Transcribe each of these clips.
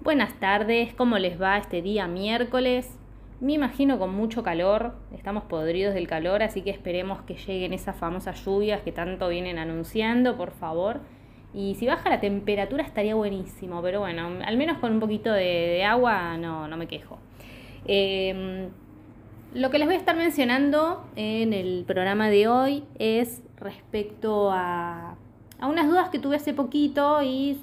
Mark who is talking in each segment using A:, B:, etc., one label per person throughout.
A: Buenas tardes, ¿cómo les va este día miércoles? Me imagino con mucho calor, estamos podridos del calor, así que esperemos que lleguen esas famosas lluvias que tanto vienen anunciando, por favor. Y si baja la temperatura estaría buenísimo, pero bueno, al menos con un poquito de, agua no, no, me quejo. Em, lo que les voy a estar mencionando en el programa de hoy es respecto a, a unas dudas que tuve hace poquito y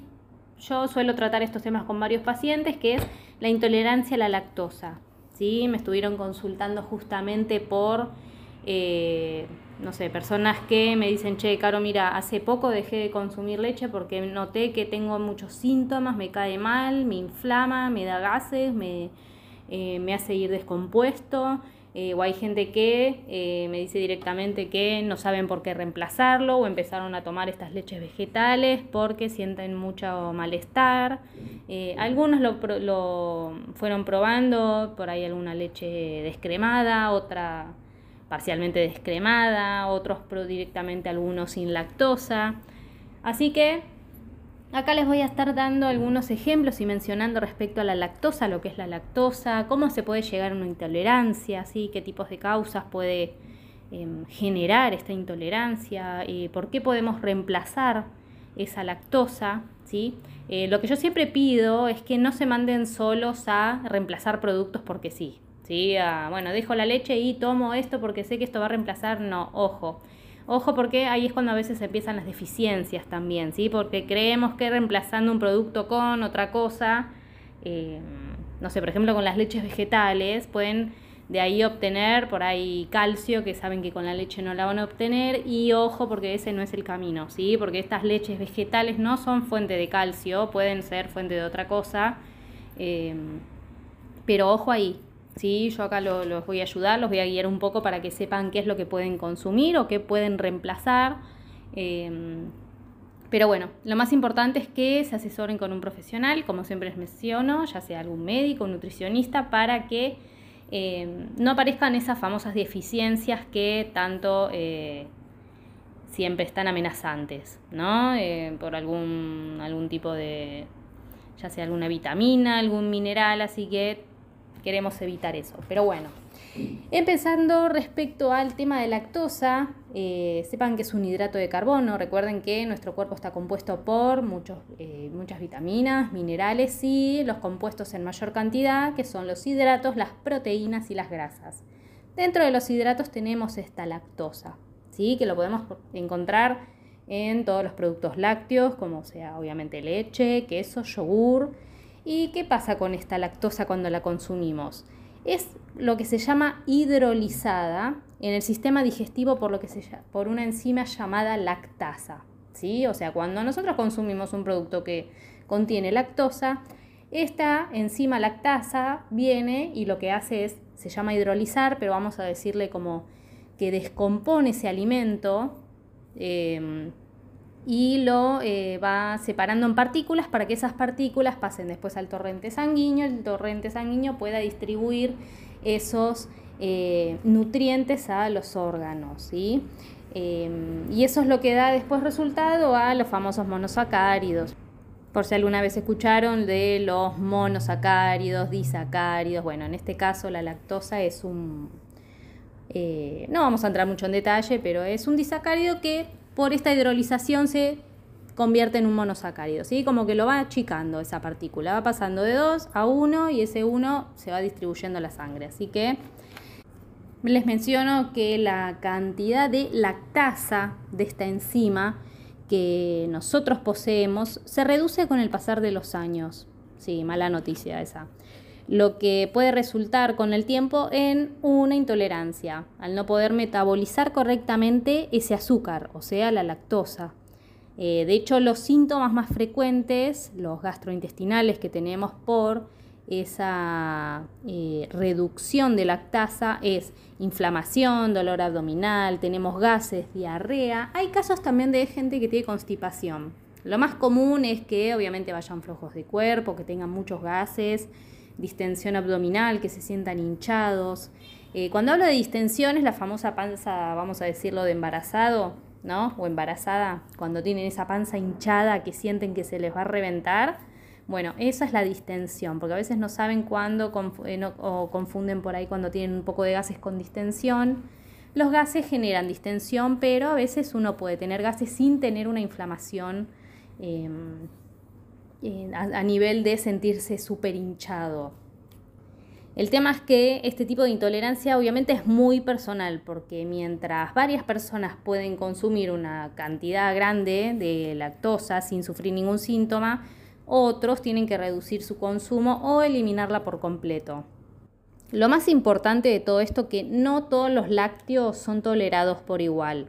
A: yo suelo tratar estos temas con varios pacientes, que es la intolerancia a la lactosa. ¿sí? Me estuvieron consultando justamente por, eh, no sé, personas que me dicen, che, Caro, mira, hace poco dejé de consumir leche porque noté que tengo muchos síntomas, me cae mal, me inflama, me da gases, me, eh, me hace ir descompuesto. Eh, o hay gente que eh, me dice directamente que no saben por qué reemplazarlo o empezaron a tomar estas leches vegetales porque sienten mucho malestar. Eh, algunos lo, lo, fueron probando, por ahí alguna leche descremada, otra parcialmente descremada, otros directamente algunos sin lactosa. Así que Acá les voy a estar dando algunos ejemplos y mencionando respecto a la lactosa, lo que es la lactosa, cómo se puede llegar a una intolerancia, ¿sí? qué tipos de causas puede em, generar esta intolerancia, eh, por qué podemos reemplazar esa lactosa. ¿sí? Eh, lo que yo siempre pido es que no se manden solos a reemplazar productos porque sí. ¿sí? bueno, dejo la leche y tomo esto porque sé que esto va a reemplazar. No, ojo. Ojo porque ahí es cuando a veces empiezan las deficiencias también, ¿sí? Porque creemos que reemplazando un producto con otra cosa, eh, no sé, por ejemplo con las leches vegetales, pueden de ahí obtener por ahí calcio, que saben que con la leche no la van a obtener, y ojo porque ese no es el camino, ¿sí? Porque estas leches vegetales no son fuente de calcio, pueden ser fuente de otra cosa, eh, pero ojo ahí, ¿sí? Yo acá los voy a ayudar, los voy a guiar un poco para que sepan qué es lo que pueden consumir o qué pueden reemplazar. Em, pero bueno, lo más importante es que se asesoren con un profesional, como siempre les menciono, ya sea algún médico, un nutricionista, para que em, no aparezcan esas famosas deficiencias que tanto eh, siempre están amenazantes, ¿no? Eh, por algún, algún tipo de, ya sea alguna vitamina, algún mineral, así que queremos evitar eso. Pero bueno, empezando respecto al tema de lactosa, eh, sepan que es un hidrato de carbono. Recuerden que nuestro cuerpo está compuesto por muchos, eh, muchas vitaminas, minerales y los compuestos en mayor cantidad, que son los hidratos, las proteínas y las grasas. Dentro de los hidratos tenemos esta lactosa, ¿sí? que lo podemos encontrar en todos los productos lácteos, como sea obviamente leche, queso, yogur ¿Y qué pasa con esta lactosa cuando la consumimos? Es lo que se llama hidrolizada en el sistema digestivo por, lo que se, por una enzima llamada lactasa. ¿sí? O sea, cuando nosotros consumimos un producto que contiene lactosa, esta enzima lactasa viene y lo que hace es, se llama hidrolizar, pero vamos a decirle como que descompone ese alimento. Eh, y lo eh, va separando en partículas para que esas partículas pasen después al torrente sanguíneo, el torrente sanguíneo pueda distribuir esos eh, nutrientes a los órganos. ¿sí? Em, y eso es lo que da después resultado a los famosos monosacáridos. Por si alguna vez escucharon de los monosacáridos, disacáridos, bueno, en este caso la lactosa es un... Eh, no vamos a entrar mucho en detalle, pero es un disacárido que por esta hidrolización se convierte en un monosacárido, ¿sí? Como que lo va achicando esa partícula, va pasando de 2 a 1 y ese 1 se va distribuyendo la sangre. Así que les menciono que la cantidad de lactasa de esta enzima que nosotros poseemos se reduce con el pasar de los años. Sí, mala noticia esa lo que puede resultar con el tiempo en una intolerancia, al no poder metabolizar correctamente ese azúcar, o sea, la lactosa. Eh, de hecho, los síntomas más frecuentes, los gastrointestinales que tenemos por esa eh, reducción de lactasa es inflamación, dolor abdominal, tenemos gases, diarrea. Hay casos también de gente que tiene constipación. Lo más común es que obviamente vayan flojos de cuerpo, que tengan muchos gases, distensión abdominal, que se sientan hinchados. Eh, cuando hablo de distensión es la famosa panza, vamos a decirlo, de embarazado, ¿no? O embarazada, cuando tienen esa panza hinchada que sienten que se les va a reventar. Bueno, esa es la distensión, porque a veces no saben cuándo eh, o confunden por ahí cuando tienen un poco de gases con distensión. Los gases generan distensión, pero a veces uno puede tener gases sin tener una inflamación em, a, nivel de sentirse súper hinchado. El tema es que este tipo de intolerancia obviamente es muy personal, porque mientras varias personas pueden consumir una cantidad grande de lactosa sin sufrir ningún síntoma, otros tienen que reducir su consumo o eliminarla por completo. Lo más importante de todo esto es que no todos los lácteos son tolerados por igual.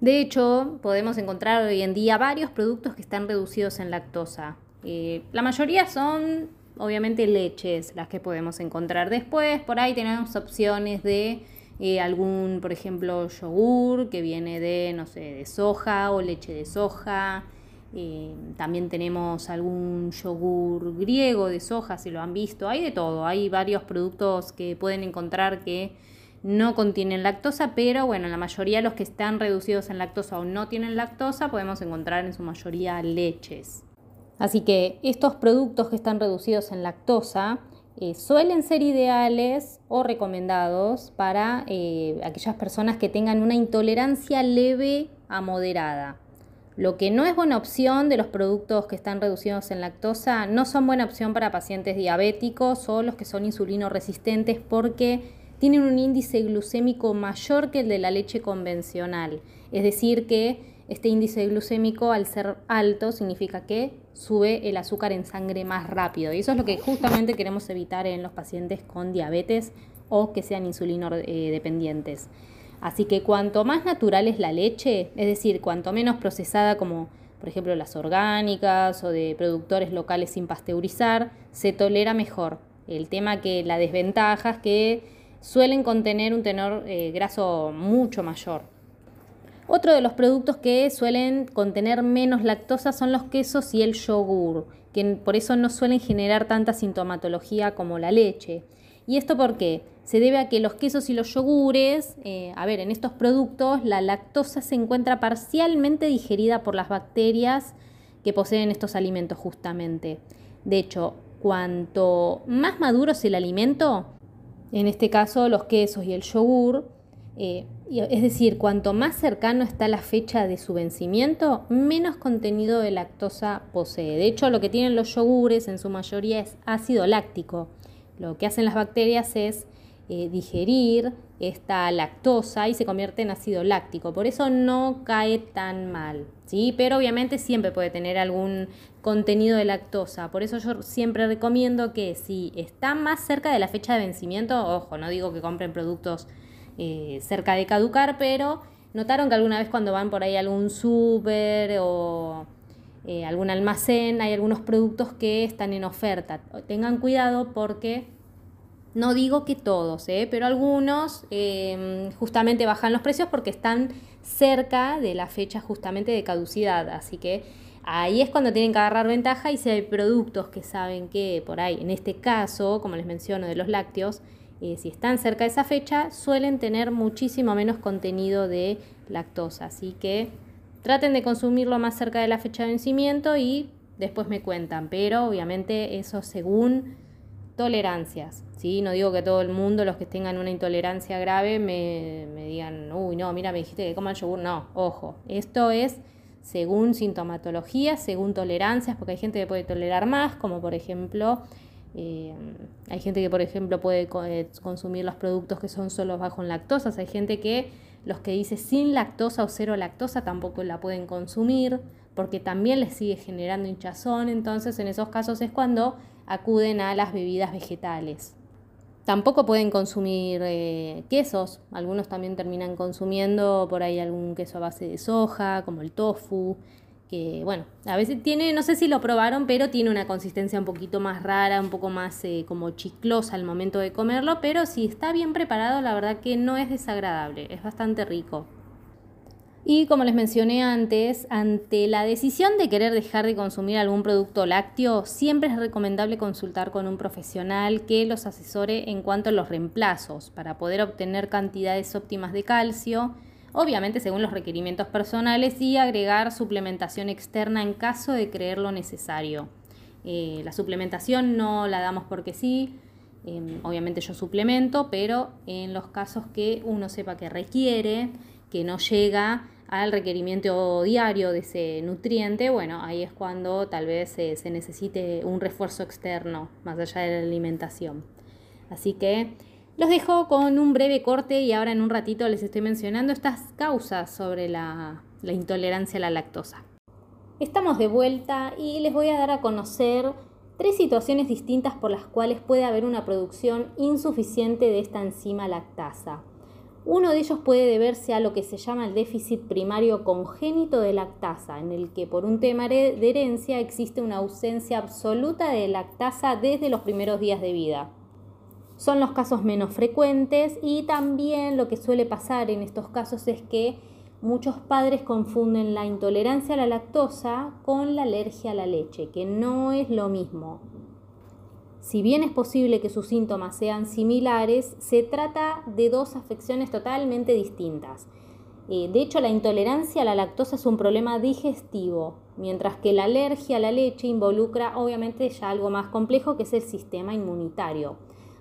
A: De hecho, podemos encontrar hoy en día varios productos que están reducidos en lactosa. Eh, la mayoría son obviamente leches las que podemos encontrar. Después por ahí tenemos opciones de eh, algún, por ejemplo, yogur que viene de, no sé, de soja o leche de soja. Eh, también tenemos algún yogur griego de soja, si lo han visto. Hay de todo. Hay varios productos que pueden encontrar que no contienen lactosa, pero bueno, la mayoría de los que están reducidos en lactosa o no tienen lactosa, podemos encontrar en su mayoría leches. Así que estos productos que están reducidos en lactosa eh, suelen ser ideales o recomendados para eh, aquellas personas que tengan una intolerancia leve a moderada. Lo que no es buena opción de los productos que están reducidos en lactosa no son buena opción para pacientes diabéticos o los que son insulino resistentes porque tienen un índice glucémico mayor que el de la leche convencional. Es decir, que este índice glucémico al ser alto significa que sube el azúcar en sangre más rápido. Y eso es lo que justamente queremos evitar en los pacientes con diabetes o que sean insulino eh, dependientes. Así que cuanto más natural es la leche, es decir, cuanto menos procesada como por ejemplo las orgánicas o de productores locales sin pasteurizar, se tolera mejor. El tema que la desventaja es que suelen contener un tenor eh, graso mucho mayor. Otro de los productos que suelen contener menos lactosa son los quesos y el yogur, que por eso no suelen generar tanta sintomatología como la leche. ¿Y esto por qué? Se debe a que los quesos y los yogures, eh, a ver, en estos productos la lactosa se encuentra parcialmente digerida por las bacterias que poseen estos alimentos justamente. De hecho, cuanto más maduro es el alimento, en este caso los quesos y el yogur, eh, es decir, cuanto más cercano está la fecha de su vencimiento, menos contenido de lactosa posee. De hecho, lo que tienen los yogures en su mayoría es ácido láctico. Lo que hacen las bacterias es eh, digerir esta lactosa y se convierte en ácido láctico. Por eso no cae tan mal, ¿sí? Pero obviamente siempre puede tener algún contenido de lactosa. Por eso yo siempre recomiendo que si está más cerca de la fecha de vencimiento, ojo, no digo que compren productos eh, cerca de caducar, pero notaron que alguna vez cuando van por ahí a algún súper o eh, algún almacén hay algunos productos que están en oferta. Tengan cuidado porque no digo que todos, ¿eh? pero algunos em, justamente bajan los precios porque están cerca de la fecha justamente de caducidad. Así que ahí es cuando tienen que agarrar ventaja y si hay productos que saben que por ahí, en este caso, como les menciono, de los lácteos, eh, si están cerca de esa fecha, suelen tener muchísimo menos contenido de lactosa. Así que traten de consumirlo más cerca de la fecha de vencimiento y después me cuentan. Pero obviamente eso según tolerancias. ¿sí? No digo que todo el mundo, los que tengan una intolerancia grave, me, me digan, uy, no, mira, me dijiste que coman yogur. No, ojo, esto es según sintomatología, según tolerancias, porque hay gente que puede tolerar más, como por ejemplo eh, hay gente que, por ejemplo, puede eh, consumir los productos que son solo bajo en lactosa. Hay gente que los que dice sin lactosa o cero lactosa tampoco la pueden consumir porque también les sigue generando hinchazón. Entonces, en esos casos es cuando acuden a las bebidas vegetales. Tampoco pueden consumir eh, quesos. Algunos también terminan consumiendo por ahí algún queso a base de soja, como el tofu que bueno, a veces tiene, no sé si lo probaron, pero tiene una consistencia un poquito más rara, un poco más eh, como chiclosa al momento de comerlo, pero si está bien preparado, la verdad que no es desagradable, es bastante rico. Y como les mencioné antes, ante la decisión de querer dejar de consumir algún producto lácteo, siempre es recomendable consultar con un profesional que los asesore en cuanto a los reemplazos para poder obtener cantidades óptimas de calcio, obviamente según los requerimientos personales, y agregar suplementación externa en caso de creerlo necesario. Eh, la suplementación no la damos porque sí, em, obviamente yo suplemento, pero en los casos que uno sepa que requiere, que no llega al requerimiento diario de ese nutriente, bueno, ahí es cuando tal vez se necesite un refuerzo externo, más allá de la alimentación. Así que los dejo con un breve corte y ahora en un ratito les estoy mencionando estas causas sobre la, la intolerancia a la lactosa. Estamos de vuelta y les voy a dar a conocer tres situaciones distintas por las cuales puede haber una producción insuficiente de esta enzima lactasa. Uno de ellos puede deberse a lo que se llama el déficit primario congénito de lactasa, en el que por un tema de herencia existe una ausencia absoluta de lactasa desde los primeros días de vida. Son los casos menos frecuentes y también lo que suele pasar en estos casos es que muchos padres confunden la intolerancia a la lactosa con la alergia a la leche, que no es lo mismo. Si bien es posible que sus síntomas sean similares, se trata de dos afecciones totalmente distintas. Eh, de hecho, la intolerancia a la lactosa es un problema digestivo, mientras que la alergia a la leche involucra obviamente ya algo más complejo que es el sistema inmunitario.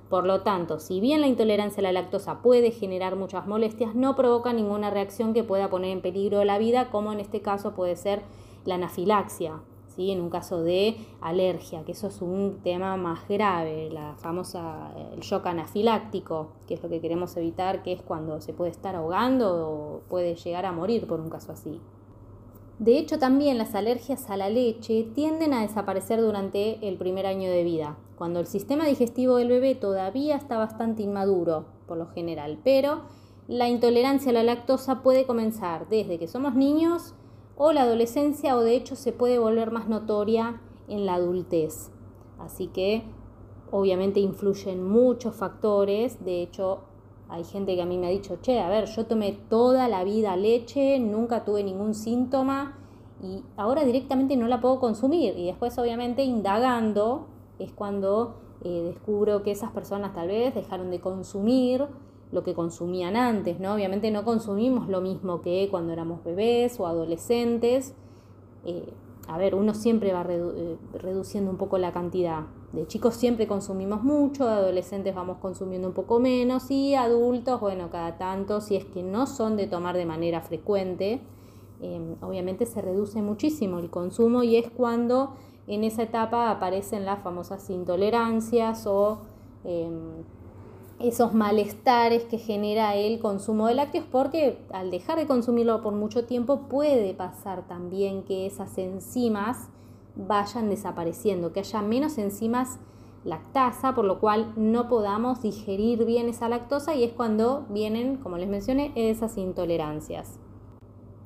A: Por lo tanto, si bien la intolerancia a la lactosa puede generar muchas molestias, no provoca ninguna reacción que pueda poner en peligro la vida, como en este caso puede ser la anafilaxia, en un caso de alergia, que eso es un tema más grave, la famosa el shock anafiláctico, que es lo que queremos evitar, que es cuando se puede estar ahogando o puede llegar a morir por un caso así. De hecho, también las alergias a la leche tienden a desaparecer durante el primer año de vida, cuando el sistema digestivo del bebé todavía está bastante inmaduro, por lo general, pero la intolerancia a la lactosa puede comenzar desde que somos niños o la adolescencia o de hecho se puede volver más notoria en la adultez. Así que obviamente influyen muchos factores, de hecho hay gente que a mí me ha dicho, che, a ver, yo tomé toda la vida leche, nunca tuve ningún síntoma y ahora directamente no la puedo consumir. Y después obviamente indagando es cuando eh, descubro que esas personas tal vez dejaron de consumir lo que consumían antes, ¿no? Obviamente no consumimos lo mismo que cuando éramos bebés o adolescentes. Eh, a ver, uno siempre va eh, reduciendo un poco la cantidad. De chicos siempre consumimos mucho, de adolescentes vamos consumiendo un poco menos y adultos, bueno, cada tanto, si es que no son de tomar de manera frecuente, em, obviamente se reduce muchísimo el consumo y es cuando en esa etapa aparecen las famosas intolerancias o em, esos malestares que genera el consumo de lácteos, porque al dejar de consumirlo por mucho tiempo puede pasar también que esas enzimas vayan desapareciendo, que haya menos enzimas lactasa, por lo cual no podamos digerir bien esa lactosa y es cuando vienen, como les mencioné, esas intolerancias.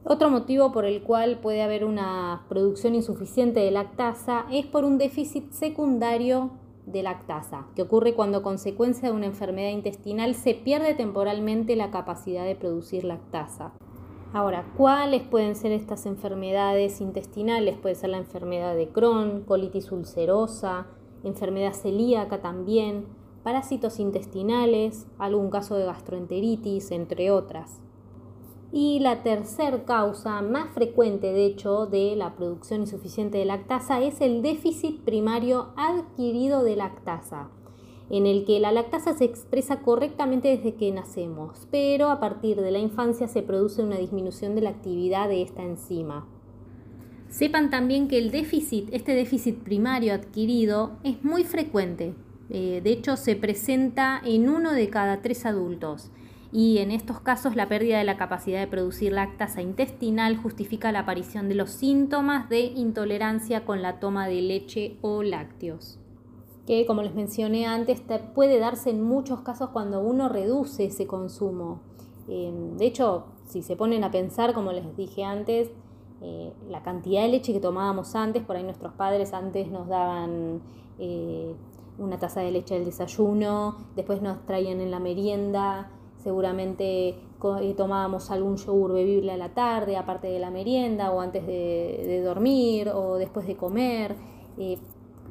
A: Otro motivo por el cual puede haber una producción insuficiente de lactasa es por un déficit secundario de lactasa, que ocurre cuando a consecuencia de una enfermedad intestinal se pierde temporalmente la capacidad de producir lactasa. Ahora, ¿cuáles pueden ser estas enfermedades intestinales? Puede ser la enfermedad de Crohn, colitis ulcerosa, enfermedad celíaca también, parásitos intestinales, algún caso de gastroenteritis, entre otras. Y la tercera causa más frecuente, de hecho, de la producción insuficiente de lactasa es el déficit primario adquirido de lactasa, en el que la lactasa se expresa correctamente desde que nacemos, pero a partir de la infancia se produce una disminución de la actividad de esta enzima. Sepan también que el déficit, este déficit primario adquirido, es muy frecuente. Eh, de hecho, se presenta en uno de cada tres adultos y en estos casos la pérdida de la capacidad de producir lactasa intestinal justifica la aparición de los síntomas de intolerancia con la toma de leche o lácteos que como les mencioné antes puede darse en muchos casos cuando uno reduce ese consumo. Em, de hecho, si se ponen a pensar, como les dije antes, eh, la cantidad de leche que tomábamos antes, por ahí nuestros padres antes nos daban eh, una taza de leche al desayuno, después nos traían en la merienda, seguramente eh, tomábamos algún yogur bebible a la tarde, aparte de la merienda, o antes de, dormir, o después de comer. Eh,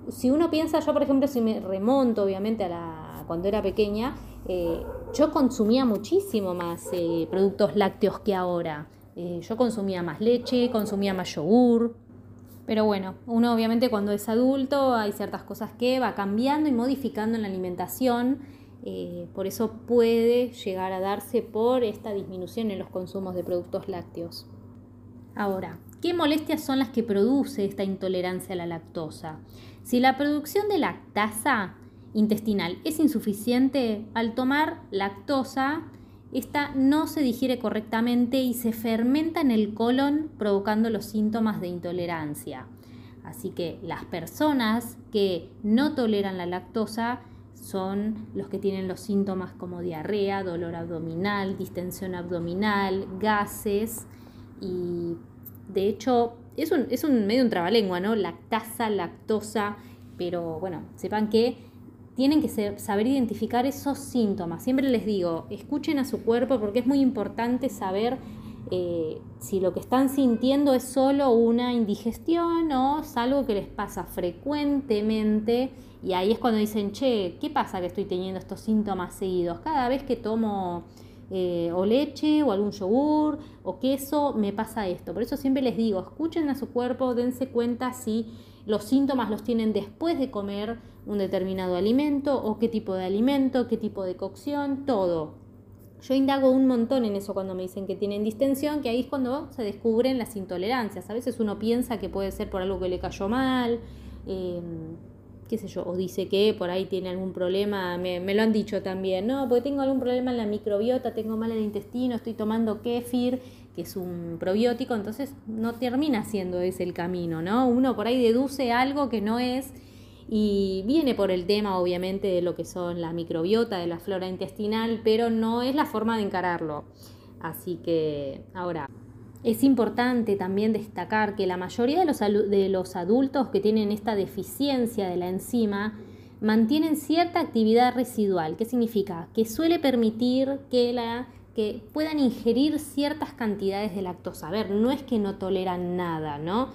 A: si uno piensa, yo por ejemplo, si me remonto obviamente a la, cuando era pequeña, eh, yo consumía muchísimo más productos lácteos que ahora. yo consumía más leche, consumía más yogur. Pero bueno, uno obviamente cuando es adulto hay ciertas cosas que va cambiando y modificando en la alimentación, eh, por eso puede llegar a darse por esta disminución en los consumos de productos lácteos. Ahora, ¿qué molestias son las que produce esta intolerancia a la lactosa? Si la producción de lactasa intestinal es insuficiente, al tomar lactosa, esta no se digiere correctamente y se fermenta en el colon provocando los síntomas de intolerancia. Así que las personas que no toleran la lactosa son los que tienen los síntomas como diarrea, dolor abdominal, distensión abdominal, gases y de hecho es un, es un medio un trabalengua, ¿no? Lactasa, lactosa, pero bueno, sepan que tienen que saber identificar esos síntomas. Siempre les digo, escuchen a su cuerpo porque es muy importante saber eh, si lo que están sintiendo es solo una indigestión o es algo que les pasa frecuentemente. Y ahí es cuando dicen, che, ¿qué pasa que estoy teniendo estos síntomas seguidos? Cada vez que tomo eh, o leche o algún yogur o queso, me pasa esto. Por eso siempre les digo, escuchen a su cuerpo, dense cuenta si los síntomas los tienen después de comer un determinado alimento o qué tipo de alimento, qué tipo de cocción, todo. Yo indago un montón en eso cuando me dicen que tienen distensión, que ahí es cuando se descubren las intolerancias. A veces uno piensa que puede ser por algo que le cayó mal, em, qué sé yo, o dice que por ahí tiene algún problema, me, me, lo han dicho también, no, porque tengo algún problema en la microbiota, tengo mal el intestino, estoy tomando kéfir que es un probiótico, entonces no termina siendo ese el camino, ¿no? Uno por ahí deduce algo que no es y viene por el tema obviamente de lo que son la microbiota, de la flora intestinal, pero no es la forma de encararlo. Así que ahora, es importante también destacar que la mayoría de los, adultos que tienen esta deficiencia de la enzima mantienen cierta actividad residual. ¿Qué significa? Que suele permitir que que puedan ingerir ciertas cantidades de lactosa. A ver, no es que no toleran nada, ¿no?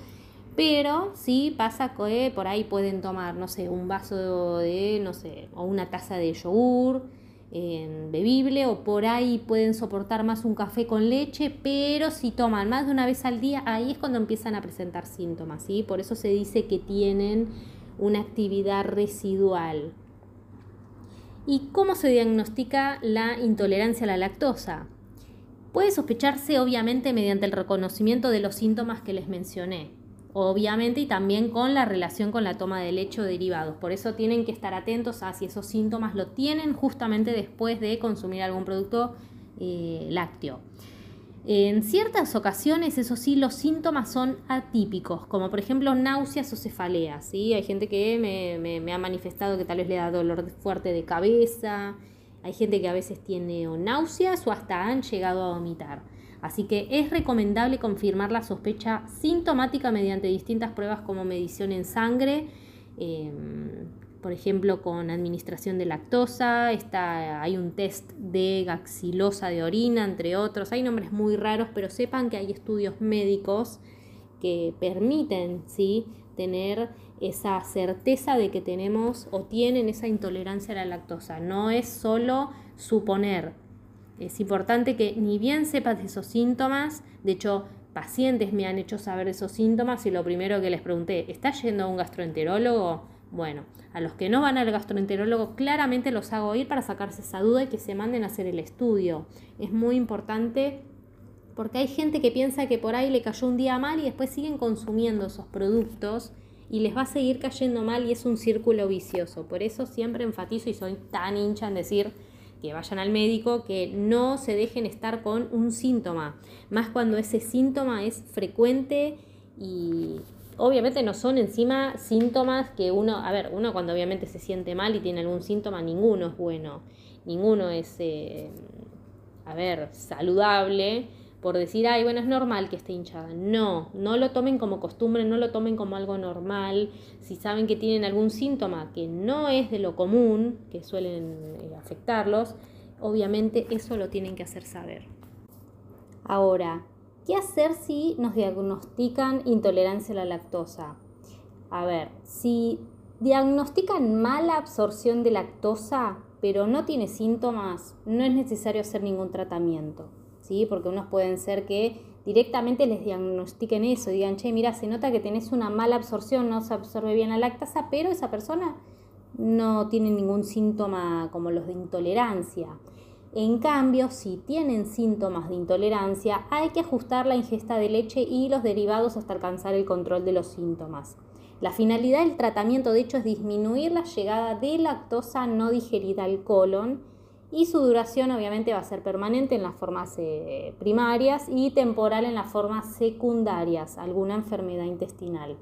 A: Pero sí pasa que por ahí pueden tomar, no sé, un vaso de, no sé, o una taza de yogur eh, bebible, o por ahí pueden soportar más un café con leche, pero si toman más de una vez al día, ahí es cuando empiezan a presentar síntomas, ¿sí? Por eso se dice que tienen una actividad residual. ¿Y cómo se diagnostica la intolerancia a la lactosa? Puede sospecharse obviamente mediante el reconocimiento de los síntomas que les mencioné, obviamente y también con la relación con la toma de leche o derivados. Por eso tienen que estar atentos a si esos síntomas lo tienen justamente después de consumir algún producto eh, lácteo. En ciertas ocasiones, eso sí, los síntomas son atípicos, como por ejemplo náuseas o cefaleas. ¿sí? Hay gente que me, ha manifestado que tal vez le da dolor fuerte de cabeza, hay gente que a veces tiene náuseas o hasta han llegado a vomitar. Así que es recomendable confirmar la sospecha sintomática mediante distintas pruebas como medición en sangre, em, por ejemplo, con administración de lactosa, está, hay un test de gaxilosa de orina, entre otros. Hay nombres muy raros, pero sepan que hay estudios médicos que permiten ¿sí? tener esa certeza de que tenemos o tienen esa intolerancia a la lactosa. No es solo suponer. Es importante que ni bien sepas de esos síntomas, de hecho, pacientes me han hecho saber esos síntomas y lo primero que les pregunté, ¿estás yendo a un gastroenterólogo? Bueno, a los que no van al gastroenterólogo claramente los hago ir para sacarse esa duda y que se manden a hacer el estudio. Es muy importante porque hay gente que piensa que por ahí le cayó un día mal y después siguen consumiendo esos productos y les va a seguir cayendo mal y es un círculo vicioso. Por eso siempre enfatizo y soy tan hincha en decir que vayan al médico, que no se dejen estar con un síntoma, más cuando ese síntoma es frecuente y, obviamente no son encima síntomas que uno, a ver, uno cuando obviamente se siente mal y tiene algún síntoma, ninguno es bueno, ninguno es, eh, a ver, saludable por decir, ay, bueno, es normal que esté hinchada. No, no lo tomen como costumbre, no lo tomen como algo normal. Si saben que tienen algún síntoma que no es de lo común, que suelen eh, afectarlos, obviamente eso lo tienen que hacer saber. Ahora, ¿Qué hacer si nos diagnostican intolerancia a la lactosa? A ver, si diagnostican mala absorción de lactosa, pero no tiene síntomas, no es necesario hacer ningún tratamiento, ¿sí? Porque unos pueden ser que directamente les diagnostiquen eso, digan, che, mira, se nota que tenés una mala absorción, no se absorbe bien la lactasa, pero esa persona no tiene ningún síntoma como los de intolerancia. En cambio, si tienen síntomas de intolerancia, hay que ajustar la ingesta de leche y los derivados hasta alcanzar el control de los síntomas. La finalidad del tratamiento, de hecho, es disminuir la llegada de lactosa no digerida al colon y su duración obviamente va a ser permanente en las formas eh, primarias y temporal en las formas secundarias, alguna enfermedad intestinal.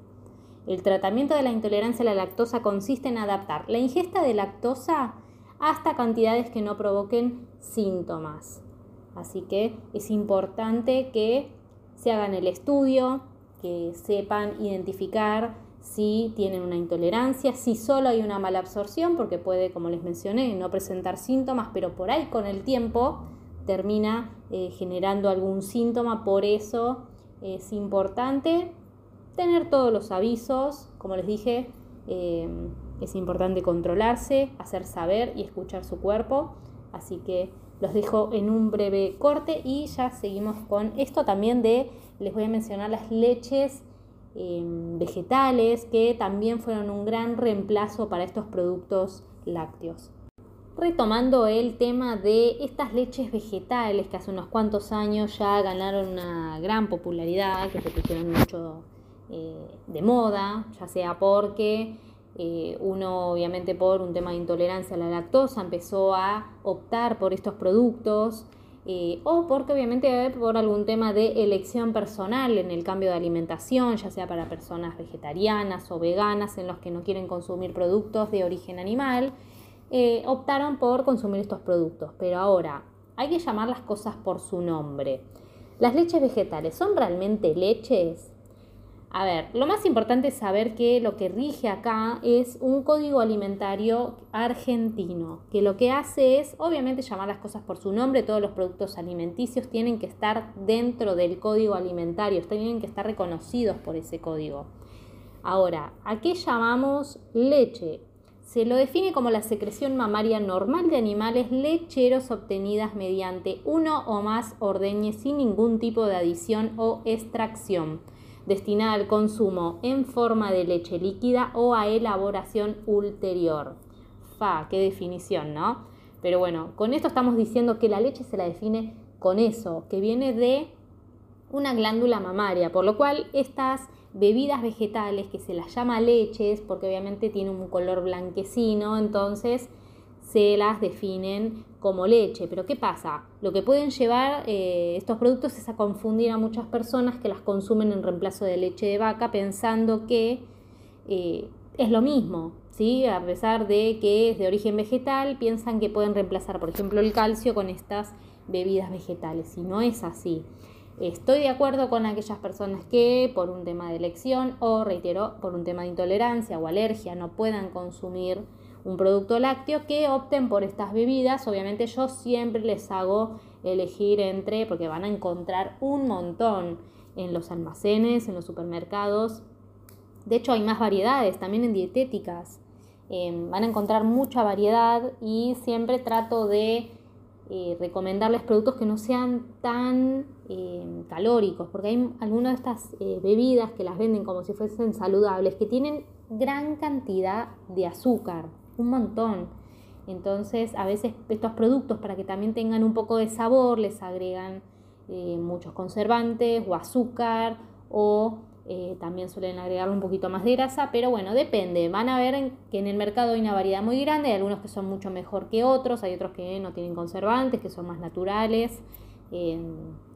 A: El tratamiento de la intolerancia a la lactosa consiste en adaptar la ingesta de lactosa hasta cantidades que no provoquen síntomas. Así que es importante que se hagan el estudio, que sepan identificar si tienen una intolerancia, si solo hay una mala absorción, porque puede, como les mencioné, no presentar síntomas, pero por ahí con el tiempo termina eh, generando algún síntoma, por eso es importante tener todos los avisos, como les dije, eh, es importante controlarse, hacer saber y escuchar su cuerpo. Así que los dejo en un breve corte y ya seguimos con esto también de, les voy a mencionar las leches em, vegetales que también fueron un gran reemplazo para estos productos lácteos. Retomando el tema de estas leches vegetales que hace unos cuantos años ya ganaron una gran popularidad, que se pusieron mucho eh, de moda, ya sea porque eh, uno obviamente por un tema de intolerancia a la lactosa empezó a optar por estos productos eh, o porque obviamente por algún tema de elección personal en el cambio de alimentación, ya sea para personas vegetarianas o veganas en los que no quieren consumir productos de origen animal, eh, optaron por consumir estos productos. Pero ahora hay que llamar las cosas por su nombre. ¿Las leches vegetales son realmente leches? A ver, lo más importante es saber que lo que rige acá es un código alimentario argentino, que lo que hace es, obviamente, llamar las cosas por su nombre, todos los productos alimenticios tienen que estar dentro del código alimentario, tienen que estar reconocidos por ese código. Ahora, ¿a qué llamamos leche? Se lo define como la secreción mamaria normal de animales lecheros obtenidas mediante uno o más ordeñes sin ningún tipo de adición o extracción destinada al consumo en forma de leche líquida o a elaboración ulterior. Fa, qué definición, ¿no? Pero bueno, con esto estamos diciendo que la leche se la define con eso, que viene de una glándula mamaria, por lo cual estas bebidas vegetales que se las llama leches, porque obviamente tiene un color blanquecino, entonces se las definen como leche. Pero ¿qué pasa? Lo que pueden llevar eh, estos productos es a confundir a muchas personas que las consumen en reemplazo de leche de vaca pensando que eh, es lo mismo. ¿sí? A pesar de que es de origen vegetal, piensan que pueden reemplazar, por ejemplo, el calcio con estas bebidas vegetales. Y no es así. Estoy de acuerdo con aquellas personas que por un tema de elección o, reitero, por un tema de intolerancia o alergia no puedan consumir un producto lácteo, que opten por estas bebidas. Obviamente yo siempre les hago elegir entre, porque van a encontrar un montón en los almacenes, en los supermercados. De hecho hay más variedades, también en dietéticas. Em, van a encontrar mucha variedad y siempre trato de eh, recomendarles productos que no sean tan em, calóricos, porque hay algunas de estas eh, bebidas que las venden como si fuesen saludables, que tienen gran cantidad de azúcar un montón. Entonces, a veces estos productos, para que también tengan un poco de sabor, les agregan eh, muchos conservantes o azúcar o eh, también suelen agregar un poquito más de grasa, pero bueno, depende. Van a ver que en el mercado hay una variedad muy grande, hay algunos que son mucho mejor que otros, hay otros que no tienen conservantes, que son más naturales. Eh,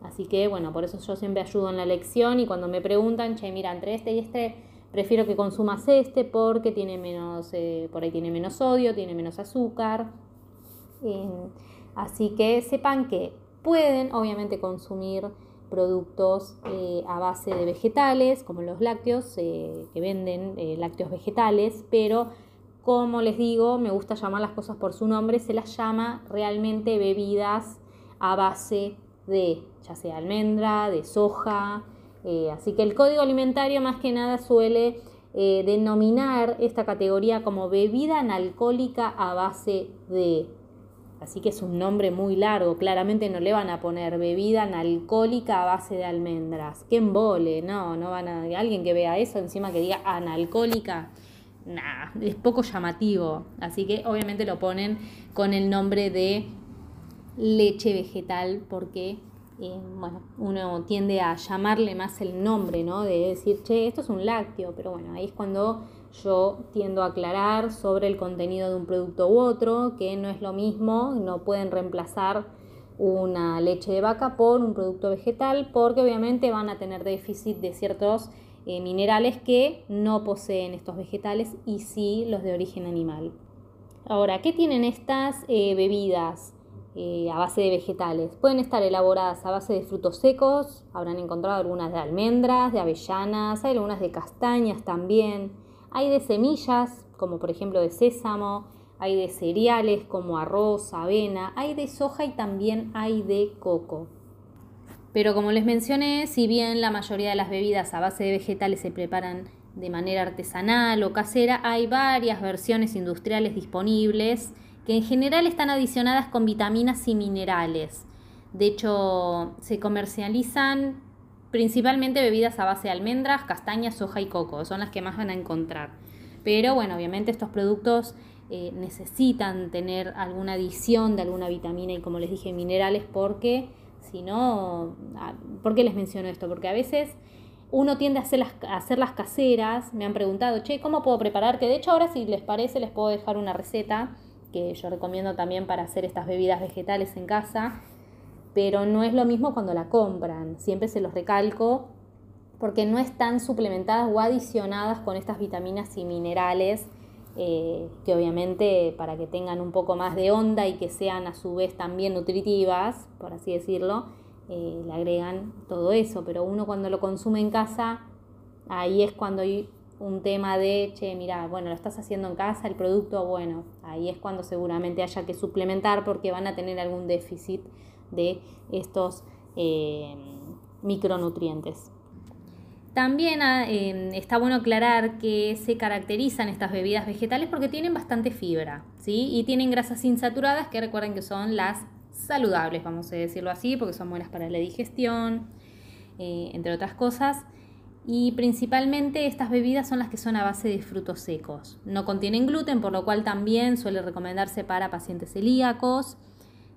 A: así que bueno, por eso yo siempre ayudo en la lección y cuando me preguntan, che, mira, entre este y este prefiero que consumas este porque tiene menos, eh, por ahí tiene menos sodio, tiene menos azúcar. así que sepan que pueden obviamente consumir productos eh, a base de vegetales, como los lácteos, eh, que venden lácteos vegetales, pero como les digo, me gusta llamar las cosas por su nombre, se las llama realmente bebidas a base de, ya sea almendra, de soja, eh, así que el código alimentario más que nada suele eh, denominar esta categoría como bebida analcohólica a base de. Así que es un nombre muy largo. Claramente no le van a poner bebida analcohólica a base de almendras. ¡Qué embole! No, no van a. Alguien que vea eso encima que diga analcohólica. Nah, es poco llamativo. Así que obviamente lo ponen con el nombre de leche vegetal porque eh, bueno, uno tiende a llamarle más el nombre, ¿no? De decir, che, esto es un lácteo, pero bueno, ahí es cuando yo tiendo a aclarar sobre el contenido de un producto u otro, que no es lo mismo, no pueden reemplazar una leche de vaca por un producto vegetal, porque obviamente van a tener déficit de ciertos eh, minerales que no poseen estos vegetales y sí los de origen animal. Ahora, ¿qué tienen estas eh, bebidas? Eh, a base de vegetales. Pueden estar elaboradas a base de frutos secos, habrán encontrado algunas de almendras, de avellanas, hay algunas de castañas también. Hay de semillas, como por ejemplo de sésamo, hay de cereales como arroz, avena, hay de soja y también hay de coco. Pero como les mencioné, si bien la mayoría de las bebidas a base de vegetales se preparan de manera artesanal o casera, hay varias versiones industriales disponibles que en general están adicionadas con vitaminas y minerales. De hecho, se comercializan principalmente bebidas a base de almendras, castañas, soja y coco, son las que más van a encontrar. Pero bueno, obviamente estos productos eh, necesitan tener alguna adición de alguna vitamina y como les dije, minerales porque si no, ah, ¿por qué les menciono esto? Porque a veces uno tiende a hacer, las, a hacer las caseras, me han preguntado, che, ¿cómo puedo preparar? Que de hecho ahora si les parece les puedo dejar una receta que yo recomiendo también para hacer estas bebidas vegetales en casa, pero no es lo mismo cuando la compran, siempre se los recalco porque no están suplementadas o adicionadas con estas vitaminas y minerales eh, que obviamente para que tengan un poco más de onda y que sean a su vez también nutritivas, por así decirlo, eh, le agregan todo eso, pero uno cuando lo consume en casa, ahí es cuando un tema de, che, mira, bueno, lo estás haciendo en casa, el producto, bueno, ahí es cuando seguramente haya que suplementar porque van a tener algún déficit de estos eh, micronutrientes. También ah, em, está bueno aclarar que se caracterizan estas bebidas vegetales porque tienen bastante fibra, ¿sí? Y tienen grasas insaturadas que recuerden que son las saludables, vamos a decirlo así, porque son buenas para la digestión, eh, entre otras cosas y principalmente estas bebidas son las que son a base de frutos secos. No contienen gluten, por lo cual también suele recomendarse para pacientes celíacos,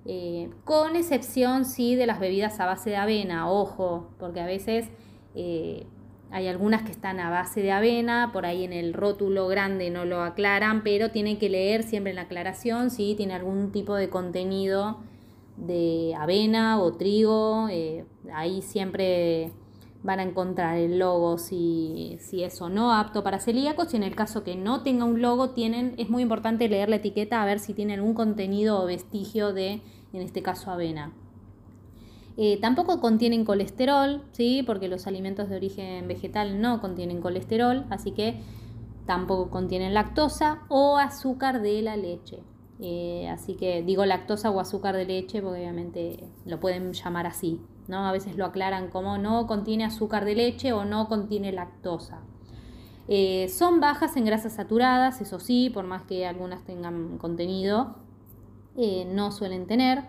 A: eh, con excepción sí de las bebidas a base de avena, ojo, porque a veces eh, hay algunas que están a base de avena, por ahí en el rótulo grande no lo aclaran, pero tienen que leer siempre en la aclaración si tiene algún tipo de contenido de avena o trigo, eh, ahí siempre van a encontrar el logo si, si es o no apto para celíacos y en el caso que no tenga un logo tienen, es muy importante leer la etiqueta a ver si tiene algún contenido o vestigio de, en este caso, avena. Eh, tampoco contienen colesterol, ¿sí? porque los alimentos de origen vegetal no contienen colesterol, así que tampoco contienen lactosa o azúcar de la leche. Eh, así que digo lactosa o azúcar de leche porque obviamente lo pueden llamar así, ¿no? A veces lo aclaran como no contiene azúcar de leche o no contiene lactosa. Eh, son bajas en grasas saturadas, eso sí, por más que algunas tengan contenido, eh, no suelen tener.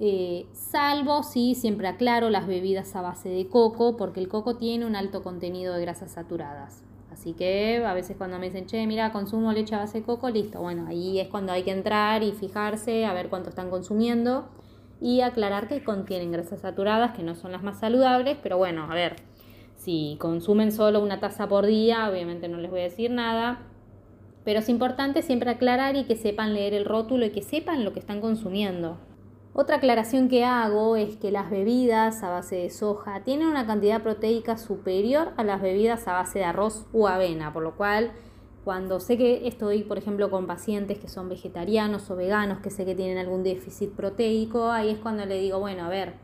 A: Eh, salvo si siempre aclaro las bebidas a base de coco, porque el coco tiene un alto contenido de grasas saturadas. Así que a veces cuando me dicen, che, mira, consumo leche a base de coco, listo. Bueno, ahí es cuando hay que entrar y fijarse a ver cuánto están consumiendo y aclarar que contienen grasas saturadas, que no son las más saludables, pero bueno, a ver, si consumen solo una taza por día, obviamente no les voy a decir nada, pero es importante siempre aclarar y que sepan leer el rótulo y que sepan lo que están consumiendo. Otra aclaración que hago es que las bebidas a base de soja tienen una cantidad proteica superior a las bebidas a base de arroz u avena, por lo cual cuando sé que estoy, por ejemplo, con pacientes que son vegetarianos o veganos, que sé que tienen algún déficit proteico, ahí es cuando le digo, bueno, a ver,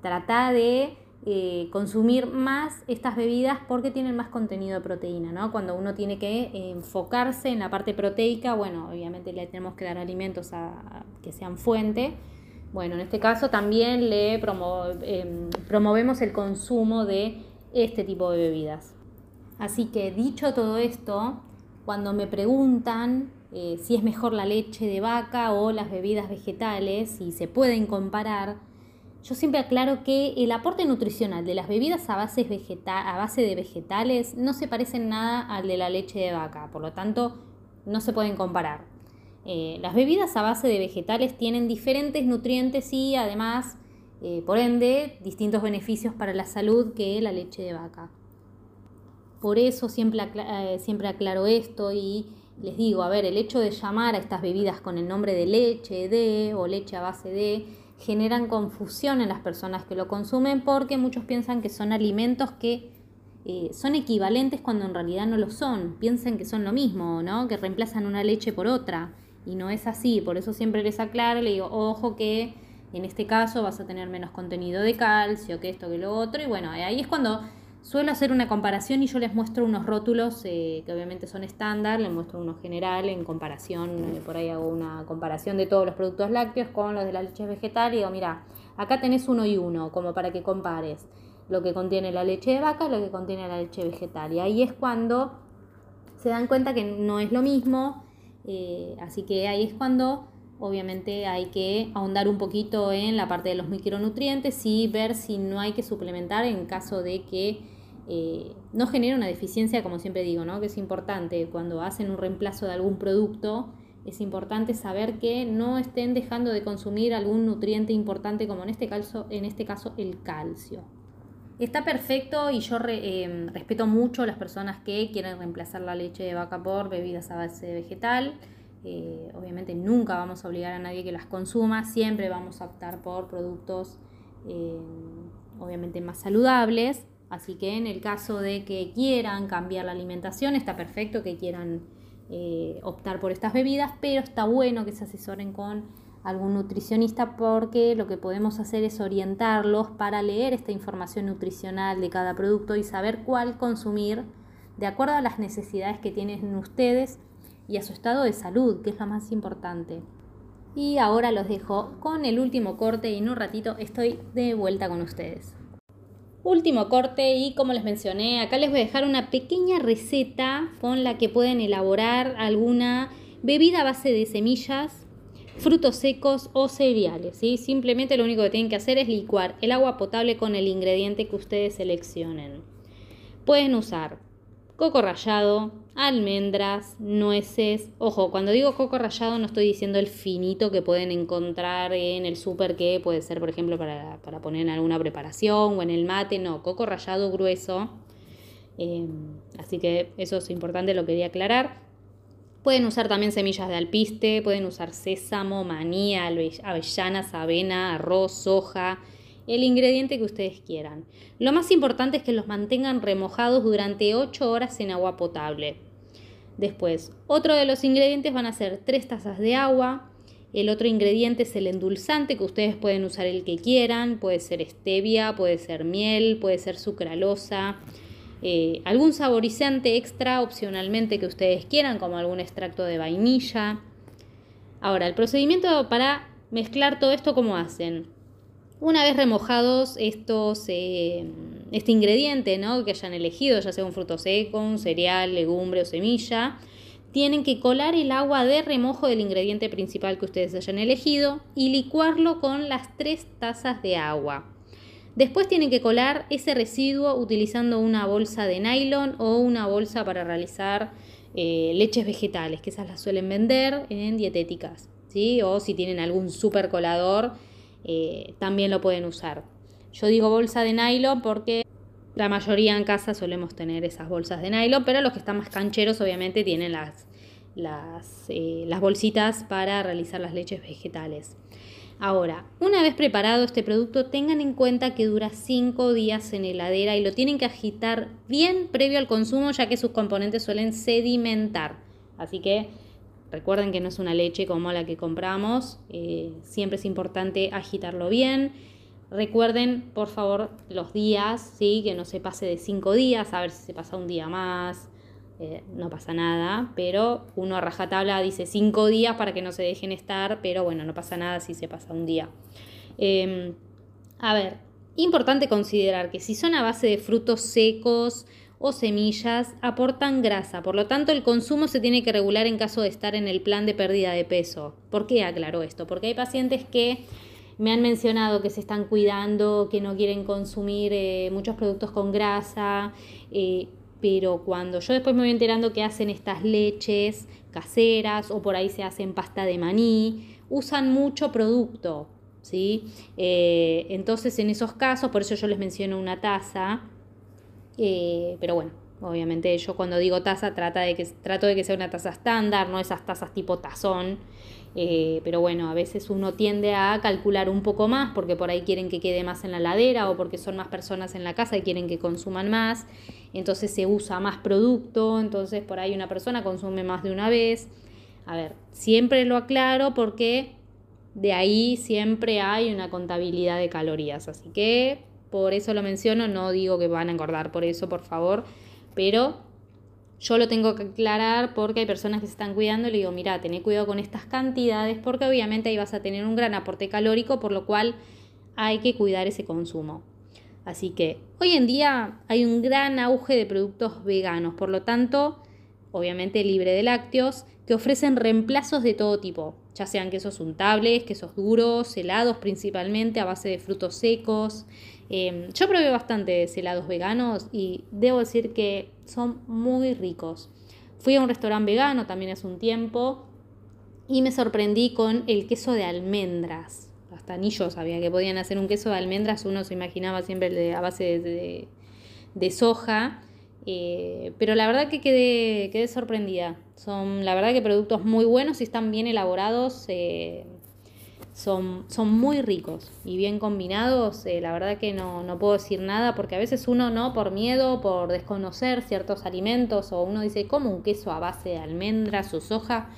A: trata de eh, consumir más estas bebidas porque tienen más contenido de proteína, ¿no? Cuando uno tiene que enfocarse en la parte proteica, bueno, obviamente le tenemos que dar alimentos a, que sean fuente. Bueno, en este caso también le em, promovemos el consumo de este tipo de bebidas. Así que dicho todo esto, cuando me preguntan eh, si es mejor la leche de vaca o las bebidas vegetales, y se pueden comparar, yo siempre aclaro que el aporte nutricional de las bebidas a, base de vegetales no se parece en nada al de la leche de vaca, por lo tanto no se pueden comparar. Eh, las bebidas a base de vegetales tienen diferentes nutrientes y además, eh, por ende, distintos beneficios para la salud que la leche de vaca. Por eso siempre, siempre aclaro esto y les digo, a ver, el hecho de llamar a estas bebidas con el nombre de leche de o leche a base de generan confusión en las personas que lo consumen porque muchos piensan que son alimentos que eh, son equivalentes cuando en realidad no lo son. Piensan que son lo mismo, ¿no? Que reemplazan una leche por otra. Y no es así. Por eso siempre les aclaro, le digo, ojo que en este caso vas a tener menos contenido de calcio, que esto, que lo otro. Y bueno, ahí es cuando Suelo hacer una comparación y yo les muestro unos rótulos eh, que obviamente son estándar, les muestro uno general en comparación, eh, por ahí hago una comparación de todos los productos lácteos con los de la leche vegetal y digo, mira, acá tenés uno y uno, como para que compares lo que contiene la leche de vaca y lo que contiene la leche vegetal. Y ahí es cuando se dan cuenta que no es lo mismo, eh, así que ahí es cuando obviamente hay que ahondar un poquito en la parte de los micronutrientes y ver si no hay que suplementar en caso de que eh, no genera una deficiencia, como siempre digo, ¿no? que es importante cuando hacen un reemplazo de algún producto, es importante saber que no estén dejando de consumir algún nutriente importante, como en este caso, en este caso el calcio. Está perfecto y yo em, respeto mucho las personas que quieren reemplazar la leche de vaca por bebidas a base vegetal. Eh, obviamente nunca vamos a obligar a nadie que las consuma, siempre vamos a optar por productos em, obviamente más saludables. Así que en el caso de que quieran cambiar la alimentación, está perfecto que quieran eh, optar por estas bebidas, pero está bueno que se asesoren con algún nutricionista porque lo que podemos hacer es orientarlos para leer esta información nutricional de cada producto y saber cuál consumir de acuerdo a las necesidades que tienen ustedes y a su estado de salud, que es lo más importante. Y ahora los dejo con el último corte y en un ratito estoy de vuelta con ustedes. Último corte y como les mencioné, acá les voy a dejar una pequeña receta con la que pueden elaborar alguna bebida a base de semillas, frutos secos o cereales. ¿sí? Simplemente lo único que tienen que hacer es licuar el agua potable con el ingrediente que ustedes seleccionen. Pueden usar coco rallado, almendras, nueces. Ojo, cuando digo coco rallado no estoy diciendo el finito que pueden encontrar en el súper que puede ser, por ejemplo, para, poner en alguna preparación o en el mate. No, coco rallado grueso. Em, así que eso es importante, lo quería aclarar. Pueden usar también semillas de alpiste, pueden usar sésamo, maní, avellanas, avena, arroz, soja, el ingrediente que ustedes quieran. Lo más importante es que los mantengan remojados durante 8 horas en agua potable. Después, otro de los ingredientes van a ser 3 tazas de agua. El otro ingrediente es el endulzante, que ustedes pueden usar el que quieran. Puede ser stevia, puede ser miel, puede ser sucralosa. Eh, algún saborizante extra opcionalmente que ustedes quieran, como algún extracto de vainilla. Ahora, el procedimiento para mezclar todo esto, ¿cómo hacen? Una vez remojados estos, eh, este ingrediente ¿no? que hayan elegido, ya sea un fruto seco, un cereal, legumbre o semilla, tienen que colar el agua de remojo del ingrediente principal que ustedes hayan elegido y licuarlo con las tres tazas de agua. Después tienen que colar ese residuo utilizando una bolsa de nylon o una bolsa para realizar eh, leches vegetales, que esas las suelen vender en dietéticas, ¿sí? o si tienen algún super colador eh, también lo pueden usar. Yo digo bolsa de nylon porque la mayoría en casa solemos tener esas bolsas de nylon, pero los que están más cancheros obviamente tienen las, las, eh, las bolsitas para realizar las leches vegetales. Ahora, una vez preparado este producto, tengan en cuenta que dura 5 días en heladera y lo tienen que agitar bien previo al consumo, ya que sus componentes suelen sedimentar. Así que Recuerden que no es una leche como la que compramos, eh, siempre es importante agitarlo bien. Recuerden, por favor, los días, ¿sí? que no se pase de 5 días, a ver si se pasa un día más, eh, no pasa nada, pero uno a rajatabla dice 5 días para que no se dejen estar, pero bueno, no pasa nada si se pasa un día. Em, a ver, importante considerar que si son a base de frutos secos o semillas aportan grasa. Por lo tanto, el consumo se tiene que regular en caso de estar en el plan de pérdida de peso. ¿Por qué aclaro esto? Porque hay pacientes que me han mencionado que se están cuidando, que no quieren consumir eh, muchos productos con grasa, eh, pero cuando yo después me voy enterando que hacen estas leches caseras o por ahí se hacen pasta de maní, usan mucho producto, ¿sí? Eh, entonces en esos casos, por eso yo les menciono una taza, pero bueno, obviamente yo cuando digo taza trata de que, trato de que sea una taza estándar, no esas tazas tipo tazón. Eh, pero bueno, a veces uno tiende a calcular un poco más porque por ahí quieren que quede más en la ladera o porque son más personas en la casa y quieren que consuman más. Entonces se usa más producto, entonces por ahí una persona consume más de una vez. A ver, siempre lo aclaro porque de ahí siempre hay una contabilidad de calorías. Así que por eso lo menciono, no digo que van a engordar por eso, por favor, pero yo lo tengo que aclarar porque hay personas que se están cuidando y le digo, mira, tené cuidado con estas cantidades porque obviamente ahí vas a tener un gran aporte calórico, por lo cual hay que cuidar ese consumo. Así que hoy en día hay un gran auge de productos veganos, por lo tanto, obviamente libre de lácteos, que ofrecen reemplazos de todo tipo, ya sean quesos untables, quesos duros, helados principalmente a base de frutos secos, Em, yo probé bastantes helados veganos y debo decir que son muy ricos. Fui a un restaurante vegano también hace un tiempo y me sorprendí con el queso de almendras. Hasta ni sabía que podían hacer un queso de almendras, uno se imaginaba siempre a base de, soja. Eh, pero la verdad que quedé, quedé sorprendida. Son la verdad que productos muy buenos y están bien elaborados. Eh, son, son muy ricos y bien combinados. Eh, la verdad que no, no, puedo decir nada porque a veces uno no, por miedo, por desconocer ciertos alimentos o uno dice, ¿cómo un queso a base de almendras o soja?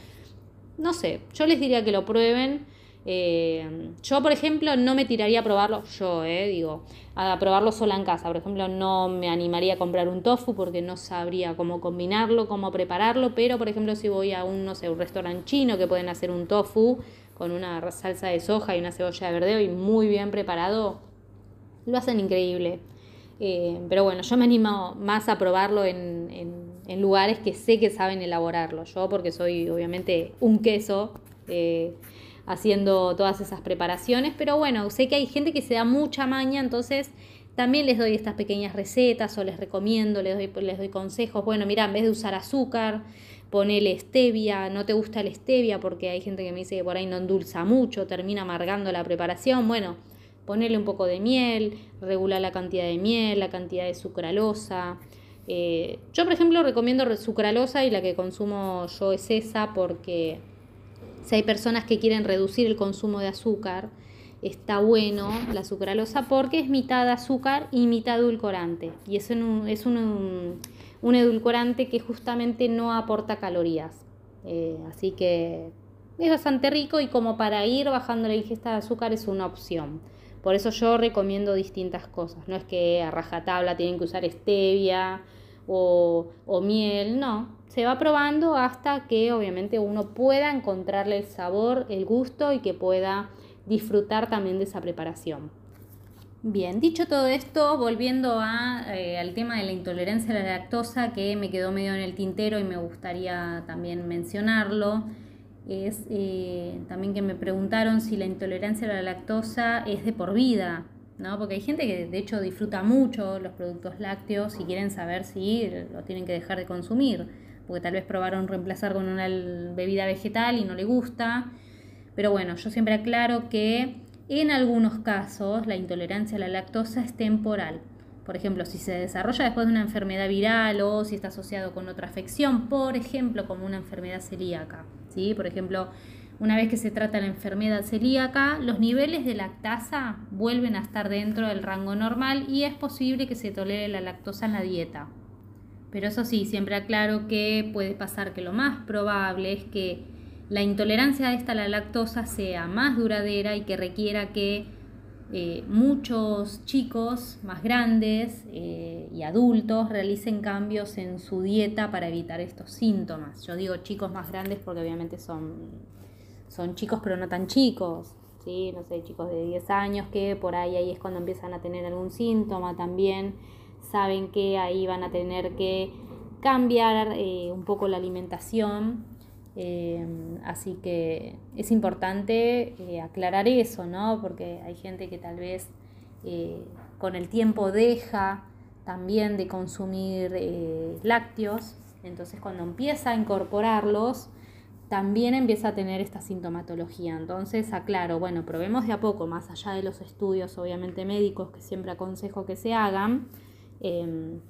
A: No sé, yo les diría que lo prueben. Eh, yo, por ejemplo, no me tiraría a probarlo, yo, eh, digo, a probarlo sola en casa. Por ejemplo, no me animaría a comprar un tofu porque no sabría cómo combinarlo, cómo prepararlo, pero, por ejemplo, si voy a un, no sé, un restaurante chino que pueden hacer un tofu, con una salsa de soja y una cebolla de verdeo y muy bien preparado, lo hacen increíble. Eh, pero bueno, yo me animo más a probarlo en, lugares que sé que saben elaborarlo. Yo porque soy obviamente un queso eh, haciendo todas esas preparaciones, pero bueno, sé que hay gente que se da mucha maña, entonces también les doy estas pequeñas recetas o les recomiendo, les doy, les doy consejos. Bueno, mira, en vez de usar azúcar, ponele stevia, no te gusta la stevia porque hay gente que me dice que por ahí no endulza mucho, termina amargando la preparación, bueno, ponele un poco de miel, regula la cantidad de miel, la cantidad de sucralosa. Eh, yo, por ejemplo, recomiendo sucralosa y la que consumo yo es esa porque si hay personas que quieren reducir el consumo de azúcar, está bueno la sucralosa porque es mitad azúcar y mitad edulcorante. Y eso es un un edulcorante que justamente no aporta calorías. Eh, así que es bastante rico y como para ir bajando la ingesta de azúcar es una opción. Por eso yo recomiendo distintas cosas. No es que a rajatabla tienen que usar stevia o, o miel, no. Se va probando hasta que obviamente uno pueda encontrarle el sabor, el gusto y que pueda disfrutar también de esa preparación. Bien, dicho todo esto, volviendo eh, al tema de la intolerancia a la lactosa, que me quedó medio en el tintero y me gustaría también mencionarlo, es eh, también que me preguntaron si la intolerancia a la lactosa es de por vida, ¿no? Porque hay gente que de hecho disfruta mucho los productos lácteos y quieren saber si lo tienen que dejar de consumir, porque tal vez probaron reemplazar con una bebida vegetal y no le gusta. Pero bueno, yo siempre aclaro que en algunos casos, la intolerancia a la lactosa es temporal. Por ejemplo, si se desarrolla después de una enfermedad viral o si está asociado con otra afección, por ejemplo, como una enfermedad celíaca. ¿sí? Por ejemplo, una vez que se trata la enfermedad celíaca, los niveles de lactasa vuelven a estar dentro del rango normal y es posible que se tolere la lactosa en la dieta. Pero eso sí, siempre aclaro que puede pasar que lo más probable es que la intolerancia esta a la lactosa sea más duradera y que requiera que eh, muchos chicos más grandes eh, y adultos realicen cambios en su dieta para evitar estos síntomas. Yo digo chicos más grandes porque obviamente son, son chicos pero no tan chicos. ¿sí? No sé, chicos de 10 años que por ahí, ahí es cuando empiezan a tener algún síntoma también saben que ahí van a tener que cambiar eh, un poco la alimentación. Eh, así que es importante eh, aclarar eso, ¿no? Porque hay gente que tal vez con el tiempo deja también de consumir lácteos. Entonces cuando empieza a incorporarlos, también empieza a tener esta sintomatología. Entonces, aclaro, bueno, probemos de a poco, más allá de los estudios, obviamente médicos, que siempre aconsejo que se hagan, em,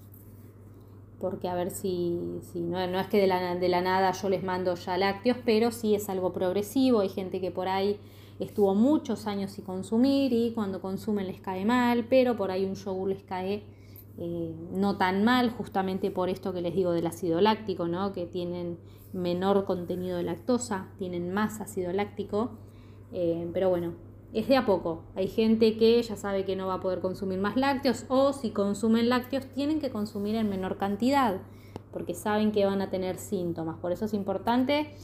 A: porque a ver si, si no, no, es que de la, de la nada yo les mando ya lácteos, pero sí es algo progresivo, hay gente que por ahí estuvo muchos años sin consumir y cuando consumen les cae mal, pero por ahí un yogur les cae eh, no tan mal, justamente por esto que les digo del ácido láctico, ¿no? que tienen menor contenido de lactosa, tienen más ácido láctico, eh, pero bueno, es de a poco. Hay gente que ya sabe que no va a poder consumir más lácteos o si consumen lácteos tienen que consumir en menor cantidad porque saben que van a tener síntomas. Por eso es importante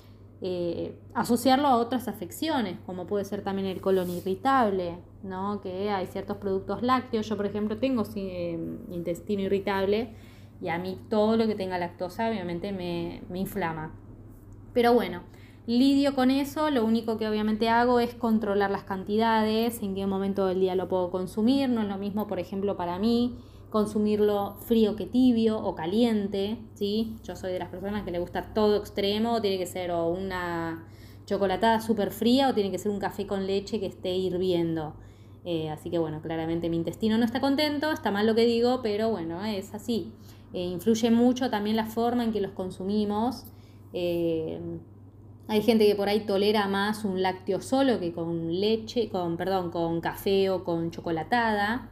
A: eh, asociarlo a otras afecciones, como puede ser también el colon irritable, ¿no? que hay ciertos productos lácteos. Yo, por ejemplo, tengo eh, intestino irritable y a mí todo lo que tenga lactosa obviamente me, me inflama. Pero bueno, lidio con eso, lo único que obviamente hago es controlar las cantidades, en qué momento del día lo puedo consumir, no es lo mismo, por ejemplo, para mí consumirlo frío que tibio o caliente, ¿sí? Yo soy de las personas que le gusta todo extremo, tiene que ser o una chocolatada súper fría o tiene que ser un café con leche que esté hirviendo. Eh, así que bueno, claramente mi intestino no está contento, está mal lo que digo, pero bueno, es así. Eh, influye mucho también la forma en que los consumimos. Eh, hay gente que por ahí tolera más un lácteo solo que con leche, con, perdón, con café o con chocolatada.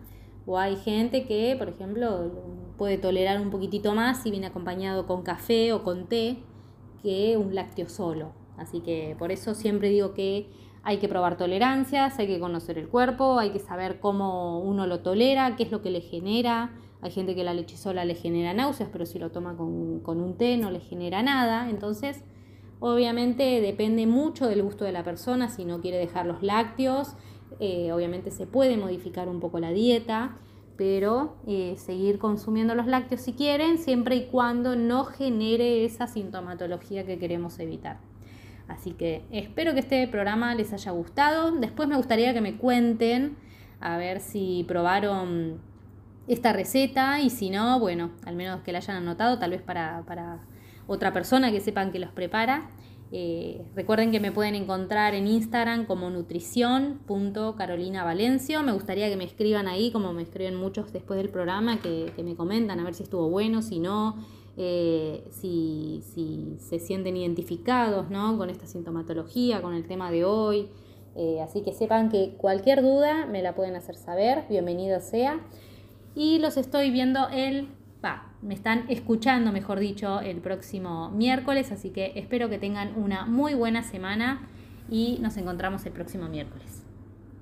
A: O hay gente que, por ejemplo, puede tolerar un poquitito más si viene acompañado con café o con té que un lácteo solo. Así que por eso siempre digo que hay que probar tolerancias, hay que conocer el cuerpo, hay que saber cómo uno lo tolera, qué es lo que le genera. Hay gente que la leche sola le genera náuseas, pero si lo toma con, con un té no le genera nada. Entonces, obviamente depende mucho del gusto de la persona, si no quiere dejar los lácteos eh, obviamente se puede modificar un poco la dieta, pero eh, seguir consumiendo los lácteos si quieren, siempre y cuando no genere esa sintomatología que queremos evitar. Así que espero que este programa les haya gustado. Después me gustaría que me cuenten a ver si probaron esta receta y si no, bueno, al menos que la hayan anotado, tal vez para, para otra persona que sepan que los prepara. Eh, recuerden que me pueden encontrar en Instagram como nutrición.carolinavalencio. Me gustaría que me escriban ahí, como me escriben muchos después del programa, que, me comentan a ver si estuvo bueno, si no, eh, si, se sienten identificados ¿no? con esta sintomatología, con el tema de hoy. Eh, así que sepan que cualquier duda me la pueden hacer saber, bienvenido sea. Y los estoy viendo el me están escuchando, mejor dicho, el próximo miércoles, así que espero que tengan una muy buena semana y nos encontramos el próximo miércoles.